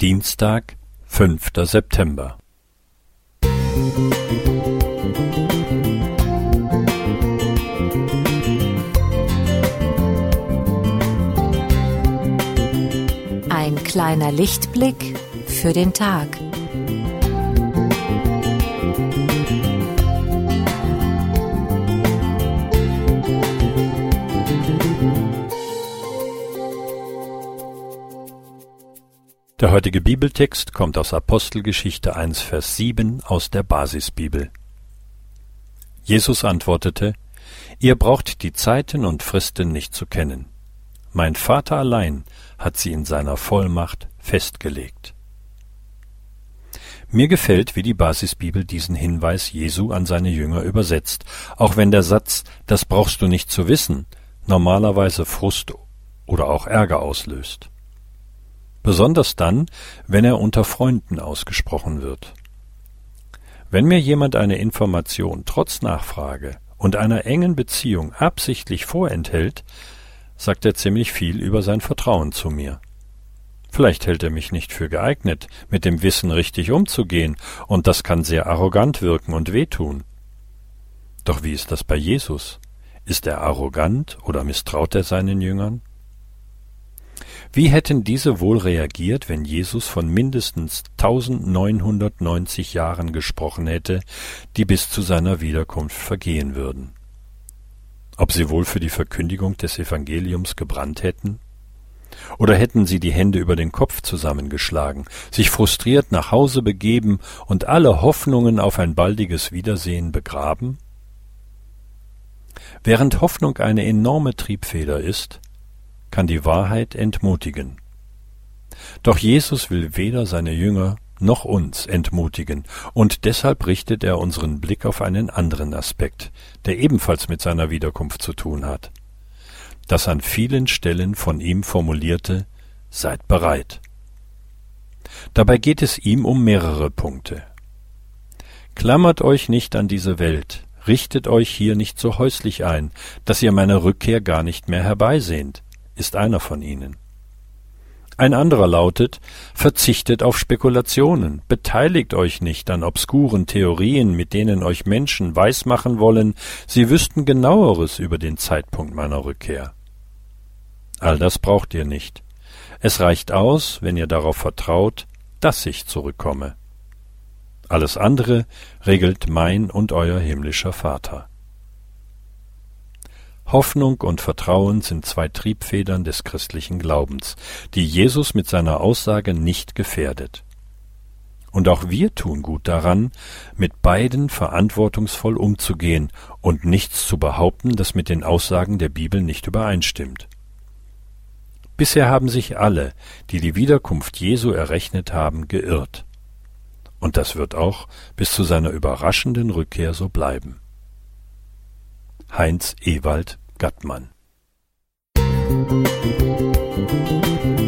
Dienstag, fünfter September. Ein kleiner Lichtblick für den Tag. Der heutige Bibeltext kommt aus Apostelgeschichte 1, Vers 7 aus der Basisbibel. Jesus antwortete, Ihr braucht die Zeiten und Fristen nicht zu kennen. Mein Vater allein hat sie in seiner Vollmacht festgelegt. Mir gefällt, wie die Basisbibel diesen Hinweis Jesu an seine Jünger übersetzt, auch wenn der Satz Das brauchst du nicht zu wissen normalerweise Frust oder auch Ärger auslöst besonders dann, wenn er unter Freunden ausgesprochen wird. Wenn mir jemand eine Information trotz Nachfrage und einer engen Beziehung absichtlich vorenthält, sagt er ziemlich viel über sein Vertrauen zu mir. Vielleicht hält er mich nicht für geeignet, mit dem Wissen richtig umzugehen, und das kann sehr arrogant wirken und wehtun. Doch wie ist das bei Jesus? Ist er arrogant oder misstraut er seinen Jüngern? Wie hätten diese wohl reagiert, wenn Jesus von mindestens 1990 Jahren gesprochen hätte, die bis zu seiner Wiederkunft vergehen würden? Ob sie wohl für die Verkündigung des Evangeliums gebrannt hätten? Oder hätten sie die Hände über den Kopf zusammengeschlagen, sich frustriert nach Hause begeben und alle Hoffnungen auf ein baldiges Wiedersehen begraben? Während Hoffnung eine enorme Triebfeder ist, kann die Wahrheit entmutigen. Doch Jesus will weder seine Jünger noch uns entmutigen, und deshalb richtet er unseren Blick auf einen anderen Aspekt, der ebenfalls mit seiner Wiederkunft zu tun hat. Das an vielen Stellen von ihm formulierte Seid bereit. Dabei geht es ihm um mehrere Punkte. Klammert euch nicht an diese Welt, richtet euch hier nicht so häuslich ein, dass ihr meine Rückkehr gar nicht mehr herbeisehnt ist einer von ihnen. Ein anderer lautet, verzichtet auf Spekulationen, beteiligt euch nicht an obskuren Theorien, mit denen euch Menschen weismachen wollen, sie wüssten genaueres über den Zeitpunkt meiner Rückkehr. All das braucht ihr nicht. Es reicht aus, wenn ihr darauf vertraut, dass ich zurückkomme. Alles andere regelt mein und euer himmlischer Vater. Hoffnung und Vertrauen sind zwei Triebfedern des christlichen Glaubens, die Jesus mit seiner Aussage nicht gefährdet. Und auch wir tun gut daran, mit beiden verantwortungsvoll umzugehen und nichts zu behaupten, das mit den Aussagen der Bibel nicht übereinstimmt. Bisher haben sich alle, die die Wiederkunft Jesu errechnet haben, geirrt. Und das wird auch bis zu seiner überraschenden Rückkehr so bleiben. Heinz Ewald Gattmann. Musik